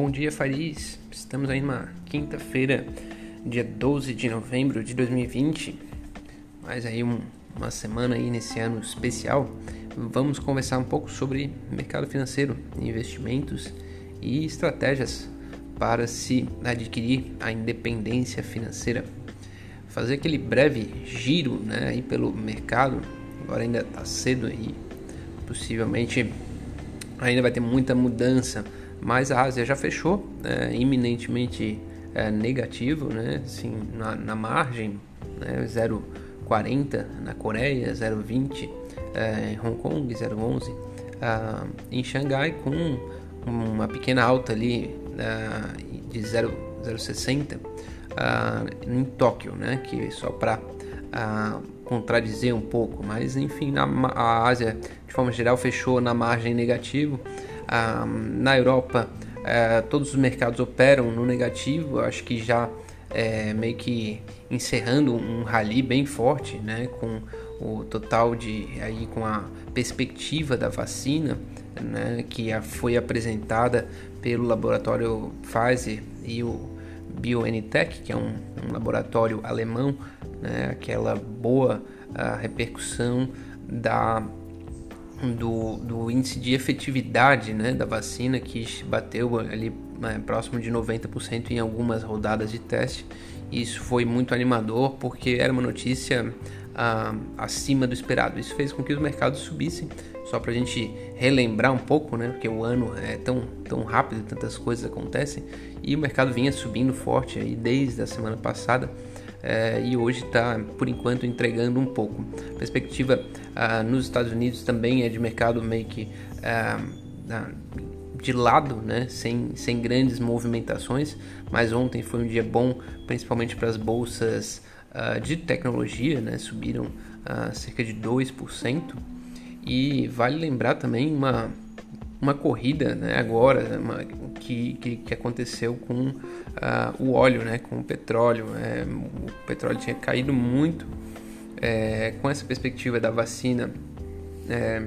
Bom dia, Faris. Estamos aí numa quinta-feira, dia 12 de novembro de 2020. Mais aí um, uma semana aí nesse ano especial. Vamos conversar um pouco sobre mercado financeiro, investimentos e estratégias para se adquirir a independência financeira. Fazer aquele breve giro, né, aí pelo mercado. Agora ainda está cedo aí. Possivelmente ainda vai ter muita mudança mas a Ásia já fechou é, iminentemente é, negativo, né? Assim, na, na margem, né? 0,40 na Coreia, 0,20 é, em Hong Kong, 0,11 ah, em Xangai com uma pequena alta ali ah, de 0,60 ah, em Tóquio, né? Que só para ah, contradizer um pouco, mas enfim, na, a Ásia de forma geral fechou na margem negativo ah, na Europa, eh, todos os mercados operam no negativo, acho que já é, meio que encerrando um rally bem forte, né, com o total de aí com a perspectiva da vacina, né, que foi apresentada pelo laboratório Pfizer e o BioNTech, que é um, um laboratório alemão, né, aquela boa repercussão da do, do índice de efetividade né, da vacina que bateu ali né, próximo de 90% em algumas rodadas de teste. Isso foi muito animador porque era uma notícia ah, acima do esperado. Isso fez com que os mercados subissem. Só para a gente relembrar um pouco, né, porque o ano é tão, tão rápido, tantas coisas acontecem, e o mercado vinha subindo forte aí desde a semana passada é, e hoje está, por enquanto, entregando um pouco. A perspectiva ah, nos Estados Unidos também é de mercado meio que ah, de lado, né? sem, sem grandes movimentações, mas ontem foi um dia bom, principalmente para as bolsas ah, de tecnologia, né? subiram cerca de 2%. E vale lembrar também uma uma corrida né, agora uma, que, que, que, aconteceu com uh, o óleo, né, com o petróleo. É, o petróleo tinha caído muito. É, com essa perspectiva da vacina, é,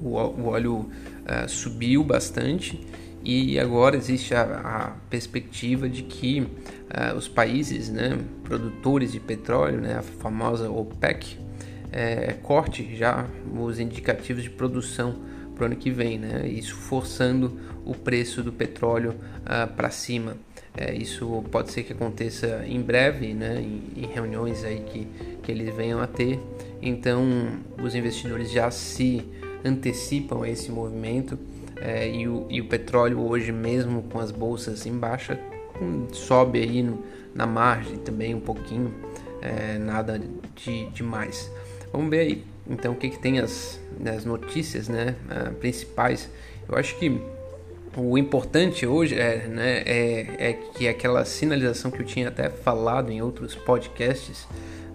o, o, óleo uh, subiu bastante e agora existe a, a perspectiva de que uh, os países né, produtores de petróleo, né, a famosa OPEC, é, corte já os indicativos de produção para o ano que vem, né? Isso forçando o preço do petróleo uh, para cima. É, isso pode ser que aconteça em breve, né? Em, em, reuniões aí que, que eles venham a ter. Então, os investidores já se antecipam a esse movimento é, e, o, e o petróleo hoje, mesmo com as bolsas em baixa, sobe aí no, na margem também um pouquinho, é, nada de demais. Vamos ver aí então, o que, que tem as, as notícias né, uh, principais? Eu acho que o importante hoje é, né, é, é que aquela sinalização que eu tinha até falado em outros podcasts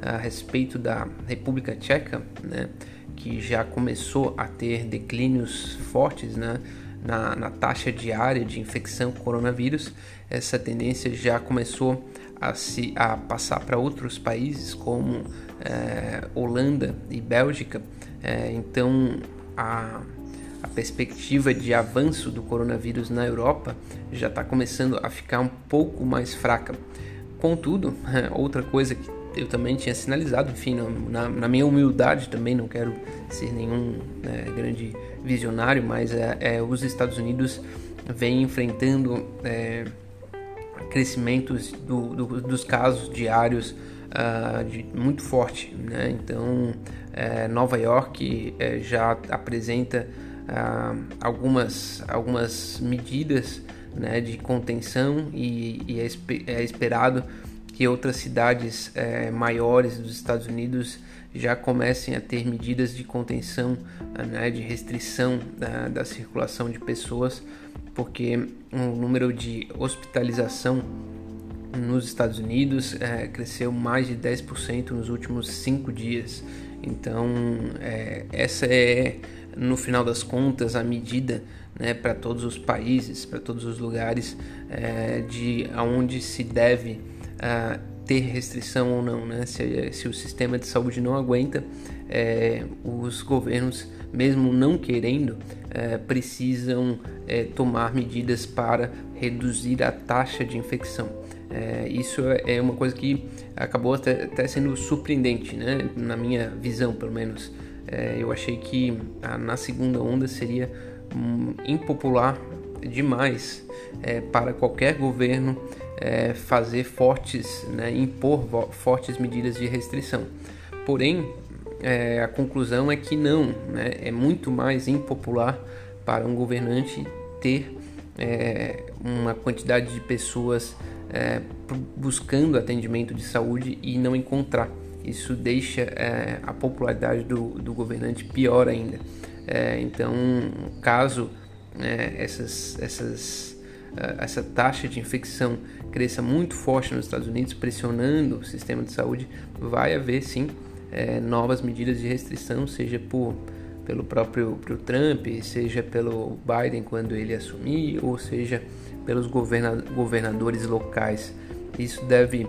a respeito da República Tcheca, né, que já começou a ter declínios fortes né, na, na taxa diária de infecção com coronavírus, essa tendência já começou a, se, a passar para outros países como é, Holanda e Bélgica. É, então a, a perspectiva de avanço do coronavírus na Europa já está começando a ficar um pouco mais fraca. Contudo, outra coisa que eu também tinha sinalizado, enfim, na, na minha humildade também, não quero ser nenhum né, grande visionário, mas é, é, os Estados Unidos vem enfrentando é, crescimentos do, do, dos casos diários uh, de, muito forte. Né? Então, é, Nova York é, já apresenta uh, algumas, algumas medidas né, de contenção e, e é, é, esperado que outras cidades é, maiores dos Estados Unidos já comecem a ter medidas de contenção, né, de restrição da, da circulação de pessoas porque o número de hospitalização nos Estados Unidos é, cresceu mais de 10% nos últimos cinco dias. Então, é, essa é, no final das contas, a medida né, para todos os países, para todos os lugares é, de aonde se deve uh, ter restrição ou não. Né? Se, se, o sistema de saúde não aguenta, é, os governos mesmo não querendo, é, precisam é, tomar medidas para reduzir a taxa de infecção. É, isso é uma coisa que acabou até, até, sendo surpreendente, né? na minha visão, pelo menos. É, eu achei que a, na segunda onda seria um, impopular demais é, para qualquer governo é, fazer fortes, né, impor fortes medidas de restrição. Porém, é, a conclusão é que não, né, é muito mais impopular para um governante ter é, uma quantidade de pessoas é, buscando atendimento de saúde e não encontrar. Isso deixa é, a popularidade do, do, governante pior ainda. É, então, caso é, essas, essas, é, essa taxa de infecção cresça muito forte nos Estados Unidos, pressionando o sistema de saúde, vai haver sim novas medidas de restrição, seja por pelo próprio Trump, seja pelo Biden quando ele assumir, ou seja pelos governadores locais. Isso deve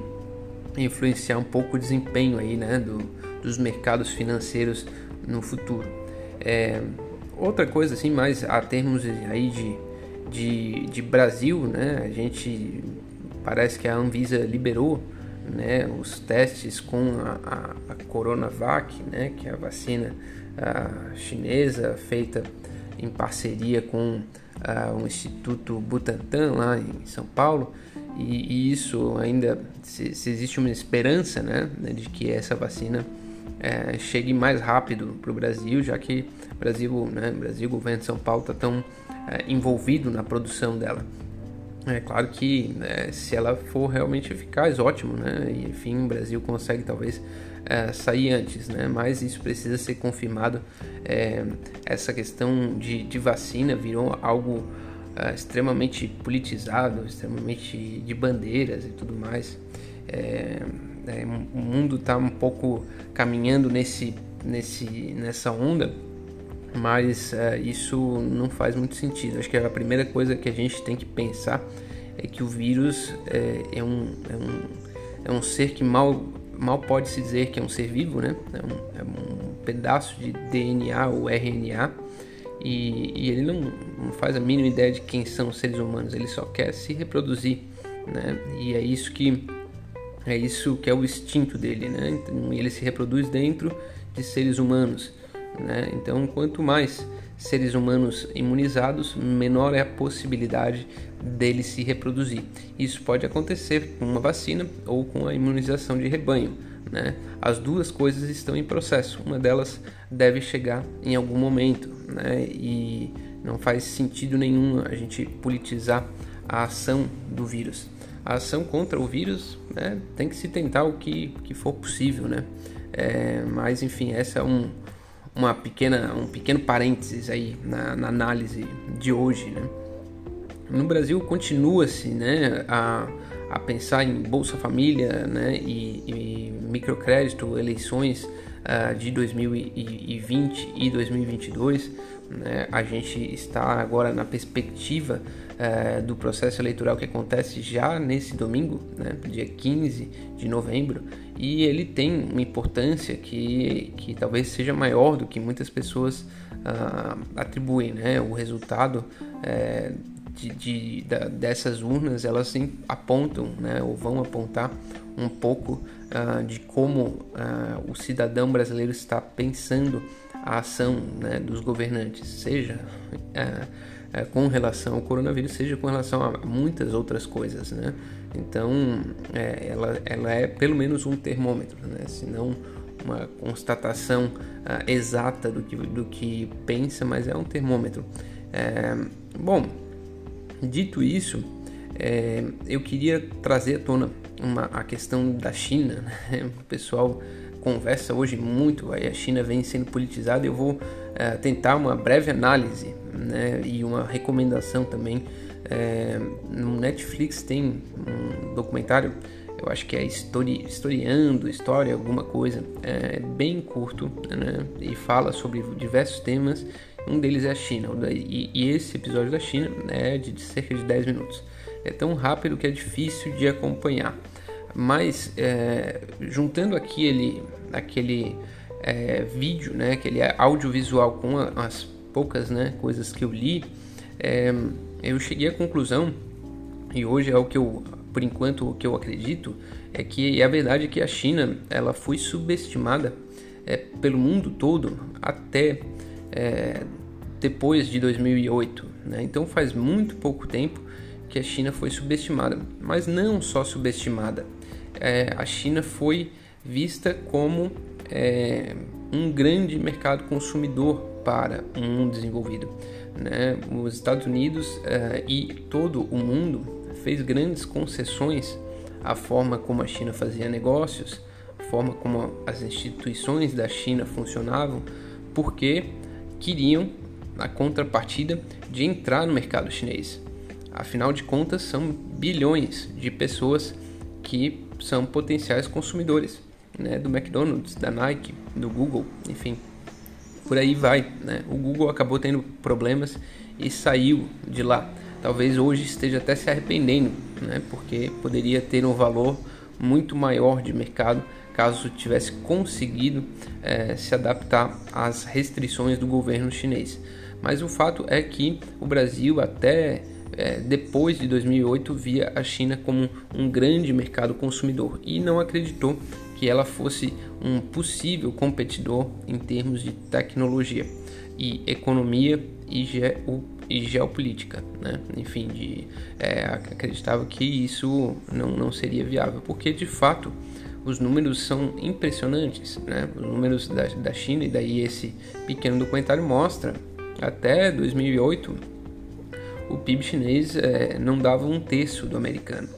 influenciar um pouco o desempenho aí, né, do, dos mercados financeiros no futuro. É, outra coisa assim, mais a termos aí de, de, de Brasil, né, a gente parece que a Anvisa liberou né, os testes com a, a, a Coronavac, né, que é a vacina a chinesa feita em parceria com o Instituto Butantan lá em São Paulo e, e isso ainda se, se, existe uma esperança né, de que essa vacina é, chegue mais rápido para o Brasil, já que o Brasil, né, Brasil, governo de São Paulo está tão é, envolvido na produção dela. É claro que né, se ela for realmente eficaz, ótimo, né? E enfim, o Brasil consegue talvez é, sair antes, né? Mas isso precisa ser confirmado. É, essa questão de, de, vacina virou algo é, extremamente politizado, extremamente de bandeiras e tudo mais. É, é, o mundo está um pouco caminhando nesse, nesse, nessa onda mas é, isso não faz muito sentido. Acho que a primeira coisa que a gente tem que pensar é que o vírus é, é, um, é, um, é um ser que mal, mal pode se dizer que é um ser vivo, né? É um, é um pedaço de DNA ou RNA e, e ele não, não, faz a mínima ideia de quem são os seres humanos, ele só quer se reproduzir, né? E é isso que é isso que é o instinto dele, né? Então, ele se reproduz dentro de seres humanos. Né? Então, quanto mais seres humanos imunizados, menor é a possibilidade dele se reproduzir. Isso pode acontecer com uma vacina ou com a imunização de rebanho. Né? As duas coisas estão em processo. Uma delas deve chegar em algum momento, né? e não faz sentido nenhum a gente politizar a ação do vírus. A ação contra o vírus né, tem que se tentar o que, que for possível, né? É, mas enfim, essa é um, uma pequena, um pequeno parênteses aí na, na análise de hoje. Né? No Brasil continua-se né, a, a pensar em Bolsa Família né, e, e microcrédito, eleições uh, de 2020 e 2022. Né? A gente está agora na perspectiva uh, do processo eleitoral que acontece já nesse domingo, né, dia 15 de novembro, e ele tem uma importância que, que talvez seja maior do que muitas pessoas uh, atribuem. Né? O resultado uh, de, de da, dessas urnas elas apontam né, ou vão apontar um pouco uh, de como ah, o cidadão brasileiro está pensando a ação né, dos governantes, seja é, com relação ao coronavírus, seja com relação a muitas outras coisas, né? Então, é, ela, ela é pelo menos um termômetro, né? Se não uma constatação uh, exata do que, do que pensa, mas é um termômetro. É, bom, dito isso, é, eu queria trazer à tona uma, a questão da China. Né? O pessoal conversa hoje muito, aí a China vem sendo politizada. Eu vou é, tentar uma breve análise né, e uma recomendação também. É, no Netflix tem um documentário, eu acho que é histori historiando, história, alguma coisa, é bem curto né, e fala sobre diversos temas. Um deles é a China, e, e esse episódio da China é de, de cerca de 10 minutos. É tão rápido que é difícil de acompanhar. Mas é, juntando aquele, aquele é, vídeo, né, aquele audiovisual com as poucas né, coisas que eu li, é, eu cheguei à conclusão E hoje é o que eu, por enquanto, o que eu acredito é que é a verdade é que a China ela foi subestimada é, pelo mundo todo até é, depois de 2008. Né? Então faz muito pouco tempo que a China foi subestimada, mas não só subestimada. É, a China foi vista como é, um grande mercado consumidor para um mundo desenvolvido. Né? Os Estados Unidos é, e todo o mundo fez grandes concessões à forma como a China fazia negócios, a forma como as instituições da China funcionavam, porque queriam a contrapartida de entrar no mercado chinês. Afinal de contas, são bilhões de pessoas que são potenciais consumidores né, do McDonald's, da Nike, do Google, enfim, por aí vai. Né? O Google acabou tendo problemas e saiu de lá. Talvez hoje esteja até se arrependendo, né? porque poderia ter um valor muito maior de mercado caso tivesse conseguido é, se adaptar às restrições do governo chinês. Mas o fato é que o Brasil até é, depois de 2008 via a China como um grande mercado consumidor e não acreditou que ela fosse um possível competidor em termos de tecnologia e economia e, ge e geopolítica, né? Enfim, de, é, acreditava que isso não, não seria viável, porque de fato os números são impressionantes, né? Os números da, da China e daí esse pequeno documentário mostra até 2008 o PIB chinês é, não dava um terço do americano.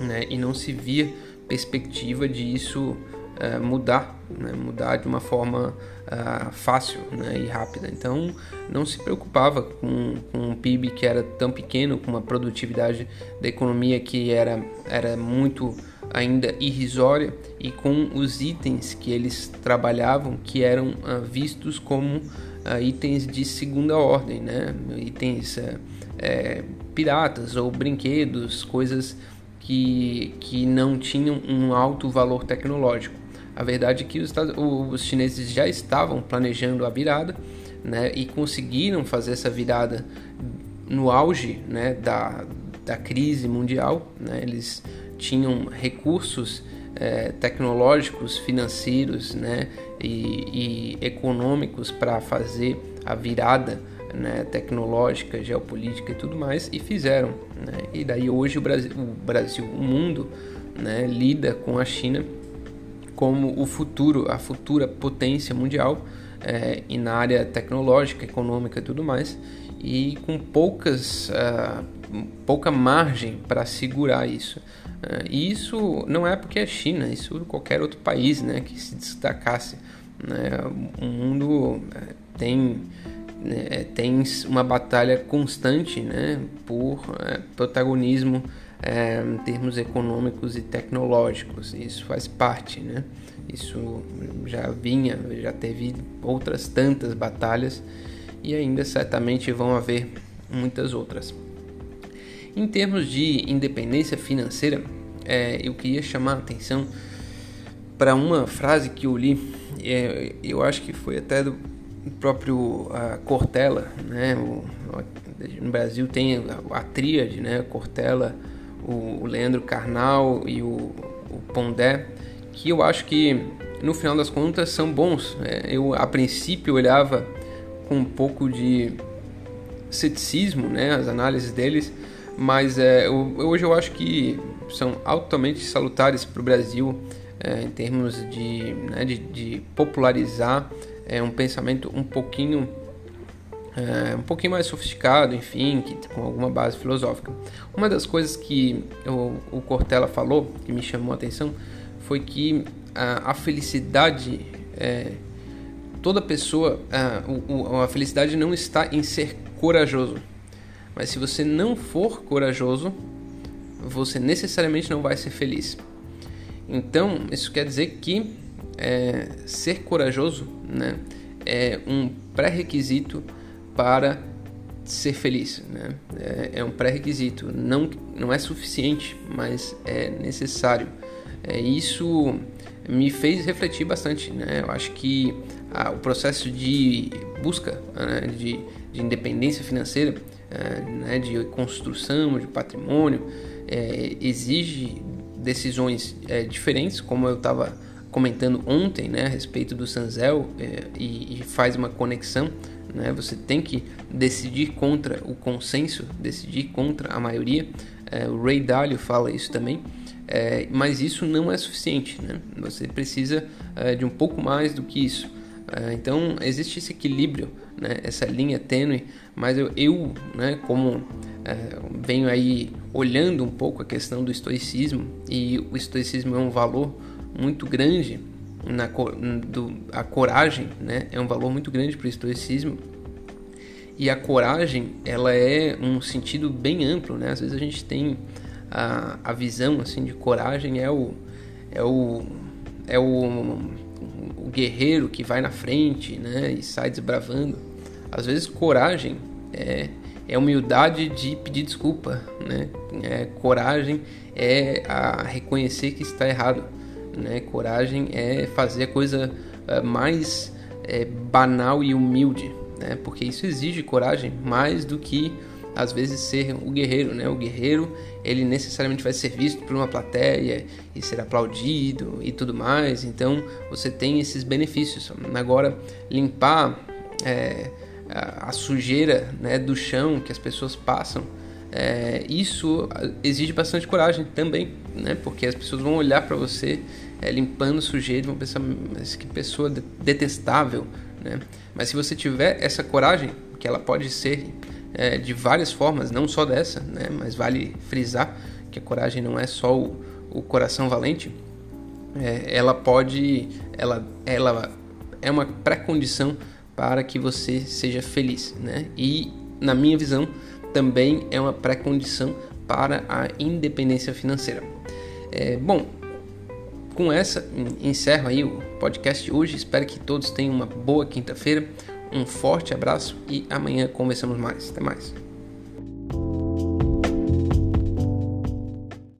Né? E não se via perspectiva de isso é, mudar, né? mudar de uma forma uh, fácil né? e rápida. Então não se preocupava com, com um PIB que era tão pequeno, com uma produtividade da economia que era, era muito ainda irrisória e com os itens que eles trabalhavam que eram uh, vistos como uh, itens de segunda ordem, né? itens é, piratas ou brinquedos, coisas que, que não tinham um alto valor tecnológico. A verdade é que os, os chineses já estavam planejando a virada né, e conseguiram fazer essa virada no auge né, da, da crise mundial. Né, eles tinham recursos é, tecnológicos, financeiros né, e, e econômicos para fazer a virada né, tecnológica, geopolítica e tudo mais, e fizeram. Né? E daí hoje o Brasil, o, Brasil, o mundo, né, lida com a China como o futuro, a futura potência mundial é, e na área tecnológica, econômica e tudo mais, e com poucas, uh, pouca margem para segurar isso. Uh, e isso não é porque é China, isso qualquer outro país né, que se destacasse. Né? O mundo uh, tem é, tem uma batalha constante né, por é, protagonismo é, em termos econômicos e tecnológicos. Isso faz parte, né? Isso já vinha, já teve outras tantas batalhas e ainda certamente vão haver muitas outras. Em termos de independência financeira, é, eu queria chamar a atenção para uma frase que eu li, é, eu acho que foi até do o próprio a Cortella, né? O, no Brasil tem a, a tríade, né? Cortella, o, o Leandro Carnal e o, o, Pondé, que eu acho que no final das contas são bons. Né? Eu a princípio olhava com um pouco de ceticismo, né? As análises deles, mas é, eu, hoje eu acho que são altamente salutares para o Brasil é, em termos de, né, de, de popularizar é um pensamento um pouquinho é, um pouquinho mais sofisticado, enfim, que, com alguma base filosófica. Uma das coisas que o, o Cortella falou, que me chamou a atenção, foi que a, a felicidade, é, toda pessoa, a, o, a felicidade não está em ser corajoso, mas se você não for corajoso, você necessariamente não vai ser feliz. Então, isso quer dizer que é, ser corajoso né, é um pré-requisito para ser feliz. Né? É, é um pré-requisito. Não, não é suficiente, mas é necessário. É, isso me fez refletir bastante. Né? Eu acho que o processo de busca né, de, de independência financeira é, né, de construção, de patrimônio, é, exige decisões é, diferentes, como eu estava comentando ontem né, a respeito do Sanzel é, e, e, faz uma conexão. Né, você tem que decidir contra o consenso, decidir contra a maioria. É, o Ray Dalio fala isso também. É, mas isso não é suficiente, né? Você precisa é, de um pouco mais do que isso. É, então existe esse equilíbrio, né? Essa linha tênue. Mas eu, eu né? Como é, venho aí olhando um pouco a questão do estoicismo e o estoicismo é um valor muito grande na do, a coragem, né? É um valor muito grande para o estoicismo. E a coragem, ela é um sentido bem amplo, né? Às vezes a gente tem a, a visão assim de coragem é o é o é o, o guerreiro que vai na frente, né, e sai desbravando. Às vezes coragem é é humildade de pedir desculpa, né? É, coragem é a reconhecer que está errado, né? Coragem é fazer a coisa é, mais é, banal e humilde, né? Porque isso exige coragem mais do que às vezes ser o guerreiro, né? O guerreiro, ele necessariamente vai ser visto por uma plateia e ser aplaudido e tudo mais. Então, você tem esses benefícios. Agora, limpar é, a, sujeira né, do chão que as pessoas passam, é, isso exige bastante coragem também, né? Porque as pessoas vão olhar para você é, limpando sujeira vão pensar, mas que pessoa detestável, né? Mas se você tiver essa coragem, que ela pode ser é, de várias formas, não só dessa, né? mas vale frisar que a coragem não é só o, o coração valente, é, ela pode, ela, ela é uma pré-condição para que você seja feliz, né? E na minha visão também é uma pré-condição para a independência financeira. É, bom, com essa encerro aí o podcast de hoje. Espero que todos tenham uma boa quinta-feira. Um forte abraço e amanhã conversamos mais. Até mais.